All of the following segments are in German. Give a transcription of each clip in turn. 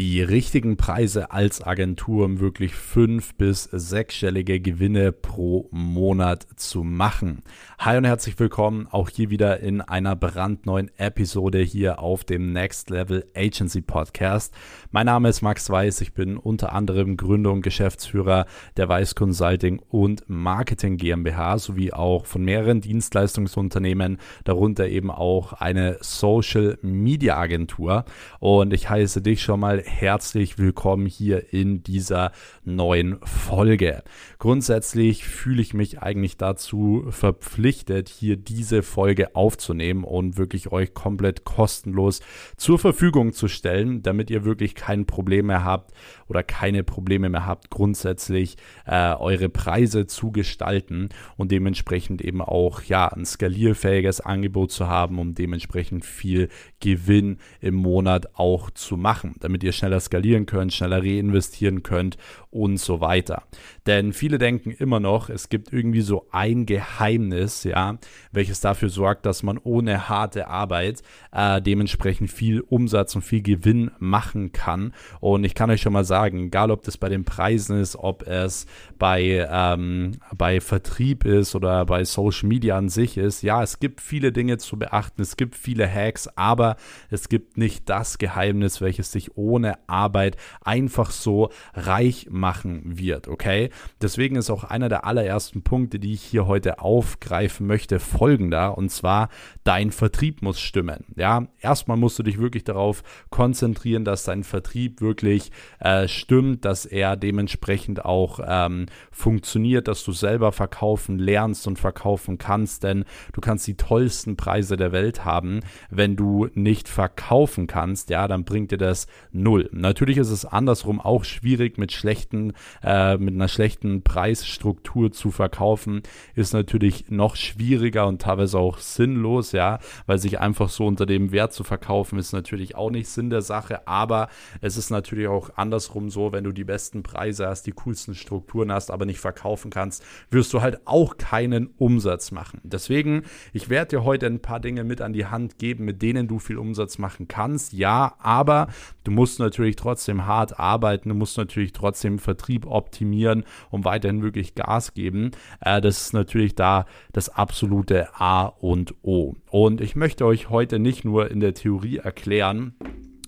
die richtigen Preise als Agentur, um wirklich fünf- bis sechsstellige Gewinne pro Monat zu machen. Hi und herzlich willkommen auch hier wieder in einer brandneuen Episode hier auf dem Next Level Agency Podcast. Mein Name ist Max Weiß, ich bin unter anderem Gründer und Geschäftsführer der Weiß Consulting und Marketing GmbH sowie auch von mehreren Dienstleistungsunternehmen, darunter eben auch eine Social Media Agentur. Und ich heiße dich schon mal herzlich willkommen hier in dieser neuen Folge. Grundsätzlich fühle ich mich eigentlich dazu verpflichtet, hier diese Folge aufzunehmen und wirklich euch komplett kostenlos zur Verfügung zu stellen, damit ihr wirklich kein Problem mehr habt oder keine Probleme mehr habt, grundsätzlich äh, eure Preise zu gestalten und dementsprechend eben auch ja ein skalierfähiges Angebot zu haben, um dementsprechend viel Gewinn im Monat auch zu machen, damit ihr schneller skalieren könnt, schneller reinvestieren könnt und so weiter. Denn viele denken immer noch, es gibt irgendwie so ein Geheimnis, ja, welches dafür sorgt, dass man ohne harte Arbeit äh, dementsprechend viel Umsatz und viel Gewinn machen kann. Und ich kann euch schon mal sagen, egal ob das bei den Preisen ist, ob es bei, ähm, bei Vertrieb ist oder bei Social Media an sich ist, ja, es gibt viele Dinge zu beachten, es gibt viele Hacks, aber es gibt nicht das Geheimnis, welches sich ohne Arbeit einfach so reich machen wird, okay? Deswegen ist auch einer der allerersten Punkte, die ich hier heute aufgreifen möchte, folgender und zwar dein Vertrieb muss stimmen. Ja, erstmal musst du dich wirklich darauf konzentrieren, dass dein Vertrieb wirklich äh, stimmt, dass er dementsprechend auch ähm, funktioniert, dass du selber verkaufen lernst und verkaufen kannst, denn du kannst die tollsten Preise der Welt haben, wenn du nicht verkaufen kannst, ja, dann bringt dir das null. Natürlich ist es andersrum auch schwierig mit schlechten, äh, mit einer schlechten Preisstruktur zu verkaufen, ist natürlich noch schwieriger und teilweise auch sinnlos, ja, weil sich einfach so unter dem Wert zu verkaufen ist natürlich auch nicht Sinn der Sache, aber es ist natürlich auch andersrum so, wenn du die besten Preise hast, die coolsten Strukturen hast, aber nicht verkaufen kannst, wirst du halt auch keinen Umsatz machen. Deswegen, ich werde dir heute ein paar Dinge mit an die Hand geben, mit denen du viel Umsatz machen kannst, ja, aber du musst natürlich trotzdem hart arbeiten, du musst natürlich trotzdem Vertrieb optimieren und weiterhin wirklich Gas geben. Äh, das ist natürlich da das absolute A und O. Und ich möchte euch heute nicht nur in der Theorie erklären,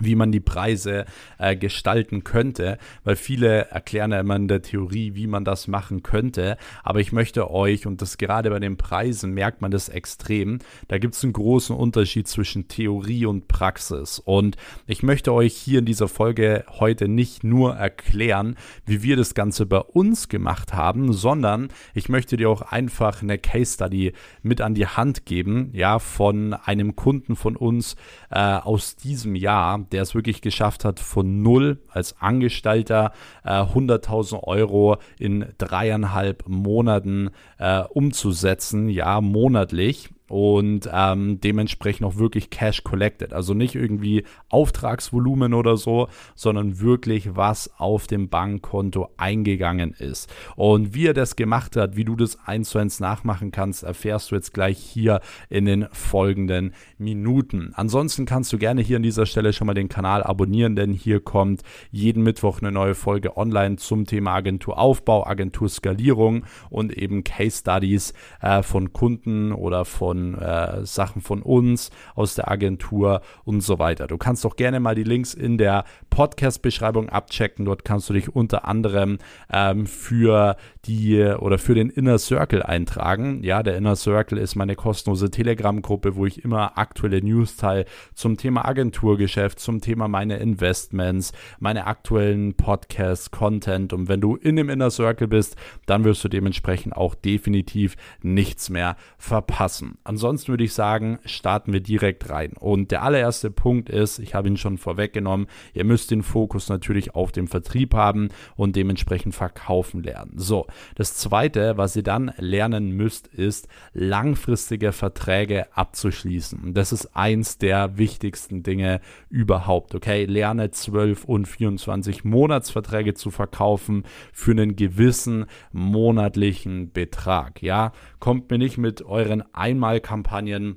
wie man die Preise äh, gestalten könnte, weil viele erklären ja immer in der Theorie, wie man das machen könnte, aber ich möchte euch, und das gerade bei den Preisen merkt man das extrem, da gibt es einen großen Unterschied zwischen Theorie und Praxis. Und ich möchte euch hier in dieser Folge heute nicht nur erklären, wie wir das Ganze bei uns gemacht haben, sondern ich möchte dir auch einfach eine Case Study mit an die Hand geben, ja, von einem Kunden von uns äh, aus diesem Jahr, der es wirklich geschafft hat, von null als Angestellter äh, 100.000 Euro in dreieinhalb Monaten äh, umzusetzen, ja, monatlich und ähm, dementsprechend auch wirklich Cash collected. Also nicht irgendwie Auftragsvolumen oder so, sondern wirklich was auf dem Bankkonto eingegangen ist. Und wie er das gemacht hat, wie du das eins zu eins nachmachen kannst, erfährst du jetzt gleich hier in den folgenden Minuten. Ansonsten kannst du gerne hier an dieser Stelle schon mal den Kanal abonnieren, denn hier kommt jeden Mittwoch eine neue Folge online zum Thema Agenturaufbau, Agenturskalierung und eben Case Studies äh, von Kunden oder von von äh, Sachen von uns, aus der Agentur und so weiter. Du kannst doch gerne mal die Links in der Podcast-Beschreibung abchecken. Dort kannst du dich unter anderem ähm, für die oder für den Inner Circle eintragen. Ja, der Inner Circle ist meine kostenlose Telegram-Gruppe, wo ich immer aktuelle News teile zum Thema Agenturgeschäft, zum Thema meine Investments, meine aktuellen Podcasts, Content. Und wenn du in dem Inner Circle bist, dann wirst du dementsprechend auch definitiv nichts mehr verpassen. Ansonsten würde ich sagen, starten wir direkt rein. Und der allererste Punkt ist, ich habe ihn schon vorweggenommen, ihr müsst den Fokus natürlich auf dem Vertrieb haben und dementsprechend verkaufen lernen. So, das zweite, was ihr dann lernen müsst, ist langfristige Verträge abzuschließen. Das ist eins der wichtigsten Dinge überhaupt. Okay, lerne 12 und 24 Monatsverträge zu verkaufen für einen gewissen monatlichen Betrag. Ja, kommt mir nicht mit euren Einmalkampagnen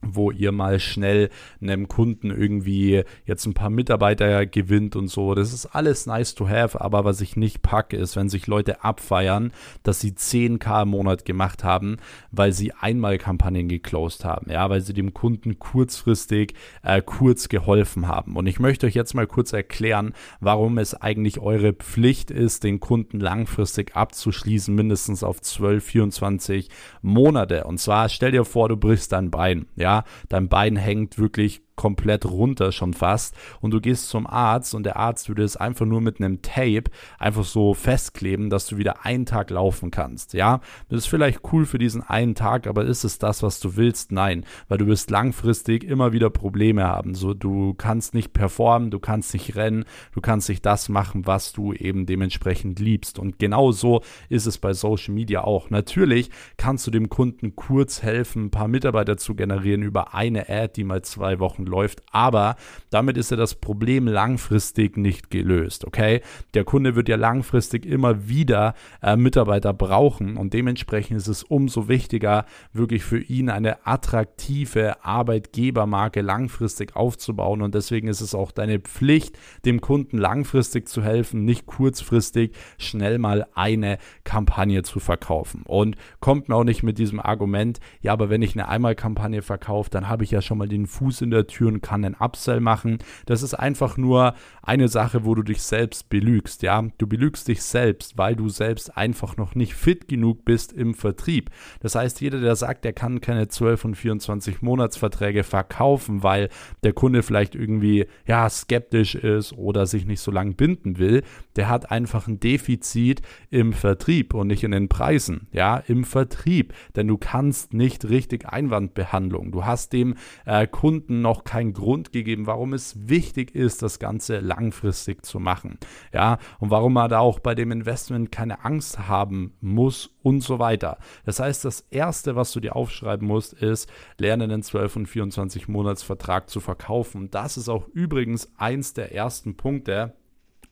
wo ihr mal schnell einem Kunden irgendwie jetzt ein paar Mitarbeiter gewinnt und so. Das ist alles nice to have, aber was ich nicht packe, ist, wenn sich Leute abfeiern, dass sie 10k im Monat gemacht haben, weil sie einmal Kampagnen geclosed haben, ja, weil sie dem Kunden kurzfristig äh, kurz geholfen haben. Und ich möchte euch jetzt mal kurz erklären, warum es eigentlich eure Pflicht ist, den Kunden langfristig abzuschließen, mindestens auf 12, 24 Monate. Und zwar stell dir vor, du brichst dein Bein, ja, ja, dein Bein hängt wirklich komplett runter schon fast und du gehst zum Arzt und der Arzt würde es einfach nur mit einem Tape einfach so festkleben, dass du wieder einen Tag laufen kannst, ja. Das ist vielleicht cool für diesen einen Tag, aber ist es das, was du willst? Nein, weil du wirst langfristig immer wieder Probleme haben. So, du kannst nicht performen, du kannst nicht rennen, du kannst nicht das machen, was du eben dementsprechend liebst. Und genau so ist es bei Social Media auch. Natürlich kannst du dem Kunden kurz helfen, ein paar Mitarbeiter zu generieren über eine Ad, die mal zwei Wochen läuft, aber damit ist ja das Problem langfristig nicht gelöst, okay? Der Kunde wird ja langfristig immer wieder äh, Mitarbeiter brauchen und dementsprechend ist es umso wichtiger, wirklich für ihn eine attraktive Arbeitgebermarke langfristig aufzubauen und deswegen ist es auch deine Pflicht, dem Kunden langfristig zu helfen, nicht kurzfristig schnell mal eine Kampagne zu verkaufen. Und kommt mir auch nicht mit diesem Argument, ja, aber wenn ich eine Einmalkampagne verkaufe, dann habe ich ja schon mal den Fuß in der Tür führen kann, einen Upsell machen. Das ist einfach nur eine Sache, wo du dich selbst belügst, ja. Du belügst dich selbst, weil du selbst einfach noch nicht fit genug bist im Vertrieb. Das heißt, jeder, der sagt, er kann keine 12 und 24 Monatsverträge verkaufen, weil der Kunde vielleicht irgendwie, ja, skeptisch ist oder sich nicht so lang binden will, der hat einfach ein Defizit im Vertrieb und nicht in den Preisen, ja, im Vertrieb. Denn du kannst nicht richtig Einwandbehandlung. Du hast dem äh, Kunden noch keinen Grund gegeben, warum es wichtig ist, das Ganze langfristig zu machen. Ja, und warum man da auch bei dem Investment keine Angst haben muss und so weiter. Das heißt, das erste, was du dir aufschreiben musst, ist, lerne einen 12 und 24 Monatsvertrag zu verkaufen. Das ist auch übrigens eins der ersten Punkte,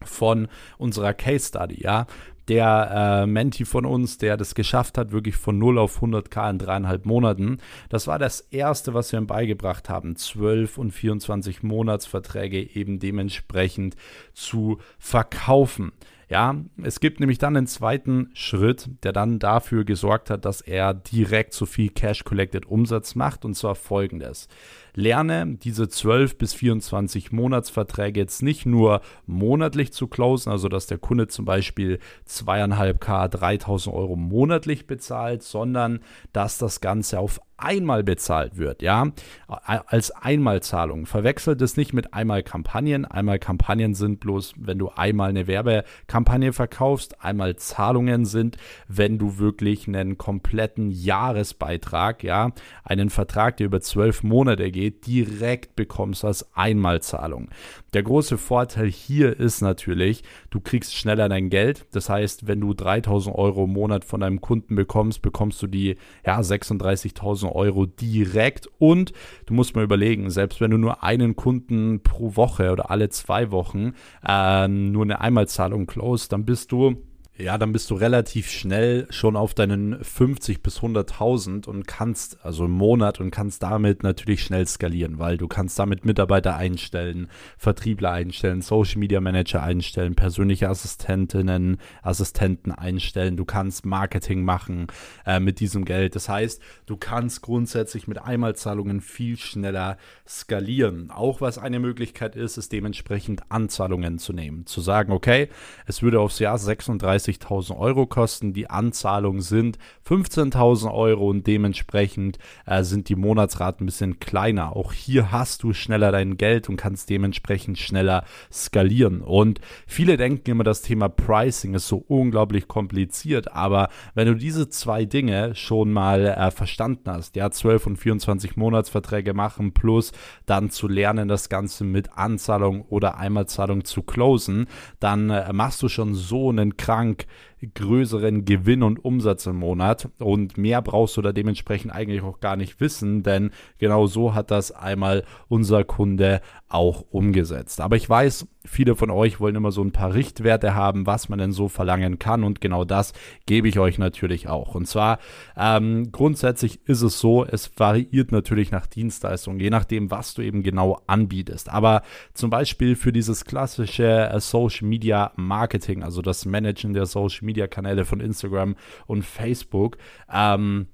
von unserer Case Study, ja der äh, Menti von uns, der das geschafft hat, wirklich von 0 auf 100k in dreieinhalb Monaten. Das war das erste, was wir ihm beigebracht haben, 12 und 24 Monatsverträge eben dementsprechend zu verkaufen. Ja, es gibt nämlich dann einen zweiten Schritt, der dann dafür gesorgt hat, dass er direkt so viel Cash Collected Umsatz macht und zwar folgendes. Lerne diese 12 bis 24 Monatsverträge jetzt nicht nur monatlich zu closen, also dass der Kunde zum Beispiel 2,5k, 3000 Euro monatlich bezahlt, sondern dass das Ganze auf einmal bezahlt wird, ja, als Einmalzahlung. Verwechselt es nicht mit einmal Kampagnen. Einmal Kampagnen sind bloß, wenn du einmal eine Werbekampagne verkaufst. Einmal Zahlungen sind, wenn du wirklich einen kompletten Jahresbeitrag, ja, einen Vertrag, der über zwölf Monate geht, direkt bekommst als Einmalzahlung. Der große Vorteil hier ist natürlich, du kriegst schneller dein Geld. Das heißt, wenn du 3000 Euro im Monat von deinem Kunden bekommst, bekommst du die ja, 36.000 Euro direkt. Und du musst mal überlegen, selbst wenn du nur einen Kunden pro Woche oder alle zwei Wochen äh, nur eine Einmalzahlung close, dann bist du ja, dann bist du relativ schnell schon auf deinen 50 bis 100.000 und kannst, also im Monat und kannst damit natürlich schnell skalieren, weil du kannst damit Mitarbeiter einstellen, Vertriebler einstellen, Social Media Manager einstellen, persönliche Assistentinnen, Assistenten einstellen, du kannst Marketing machen äh, mit diesem Geld. Das heißt, du kannst grundsätzlich mit Einmalzahlungen viel schneller skalieren. Auch was eine Möglichkeit ist, ist dementsprechend Anzahlungen zu nehmen. Zu sagen, okay, es würde aufs Jahr 36 30.000 Euro kosten. Die Anzahlung sind 15.000 Euro und dementsprechend äh, sind die Monatsraten ein bisschen kleiner. Auch hier hast du schneller dein Geld und kannst dementsprechend schneller skalieren. Und viele denken immer, das Thema Pricing ist so unglaublich kompliziert, aber wenn du diese zwei Dinge schon mal äh, verstanden hast, ja, 12 und 24 Monatsverträge machen plus dann zu lernen, das Ganze mit Anzahlung oder Einmalzahlung zu closen, dann äh, machst du schon so einen krank think größeren Gewinn und Umsatz im Monat. Und mehr brauchst du da dementsprechend eigentlich auch gar nicht wissen, denn genau so hat das einmal unser Kunde auch umgesetzt. Aber ich weiß, viele von euch wollen immer so ein paar Richtwerte haben, was man denn so verlangen kann. Und genau das gebe ich euch natürlich auch. Und zwar ähm, grundsätzlich ist es so, es variiert natürlich nach Dienstleistung, je nachdem, was du eben genau anbietest. Aber zum Beispiel für dieses klassische äh, Social Media Marketing, also das Managen der Social Media Kanäle von Instagram und Facebook, ähm,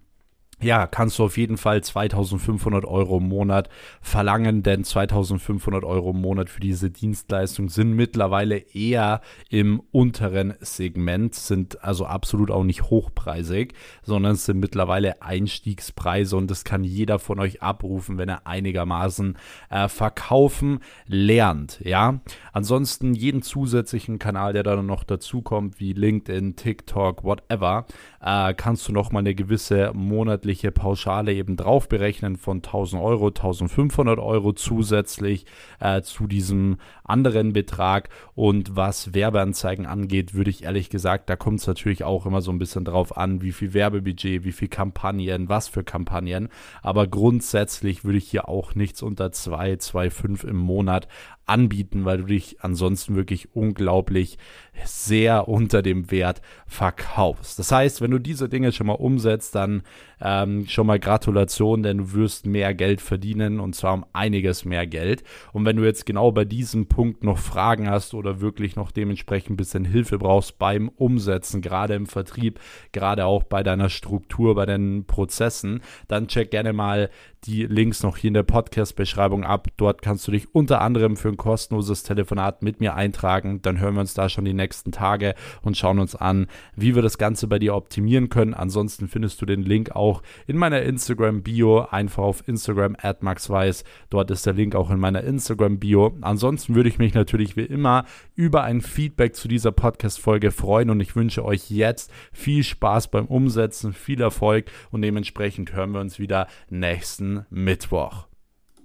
ja, kannst du auf jeden Fall 2500 Euro im Monat verlangen, denn 2500 Euro im Monat für diese Dienstleistung sind mittlerweile eher im unteren Segment, sind also absolut auch nicht hochpreisig, sondern es sind mittlerweile Einstiegspreise und das kann jeder von euch abrufen, wenn er einigermaßen äh, verkaufen lernt, ja. Ansonsten jeden zusätzlichen Kanal, der dann noch dazukommt, wie LinkedIn, TikTok, whatever, äh, kannst du nochmal eine gewisse monatliche monatliche Pauschale eben drauf berechnen von 1000 Euro, 1500 Euro zusätzlich äh, zu diesem anderen Betrag. Und was Werbeanzeigen angeht, würde ich ehrlich gesagt, da kommt es natürlich auch immer so ein bisschen drauf an, wie viel Werbebudget, wie viel Kampagnen, was für Kampagnen. Aber grundsätzlich würde ich hier auch nichts unter 2, 2,5 im Monat anbieten, weil du dich ansonsten wirklich unglaublich sehr unter dem Wert verkaufst. Das heißt, wenn du diese Dinge schon mal umsetzt, dann ähm, schon mal Gratulation, denn du wirst mehr Geld verdienen und zwar um einiges mehr Geld. Und wenn du jetzt genau bei diesem Punkt noch Fragen hast oder wirklich noch dementsprechend ein bisschen Hilfe brauchst beim Umsetzen, gerade im Vertrieb, gerade auch bei deiner Struktur, bei deinen Prozessen, dann check gerne mal die Links noch hier in der Podcast-Beschreibung ab. Dort kannst du dich unter anderem für ein kostenloses Telefonat mit mir eintragen. Dann hören wir uns da schon die nächsten Tage und schauen uns an, wie wir das Ganze bei dir optimieren können. Ansonsten findest du den Link auch in meiner Instagram-Bio. Einfach auf Instagram at maxweiss. Dort ist der Link auch in meiner Instagram-Bio. Ansonsten würde ich mich natürlich wie immer über ein Feedback zu dieser Podcast-Folge freuen und ich wünsche euch jetzt viel Spaß beim Umsetzen, viel Erfolg und dementsprechend hören wir uns wieder nächsten Mittwoch.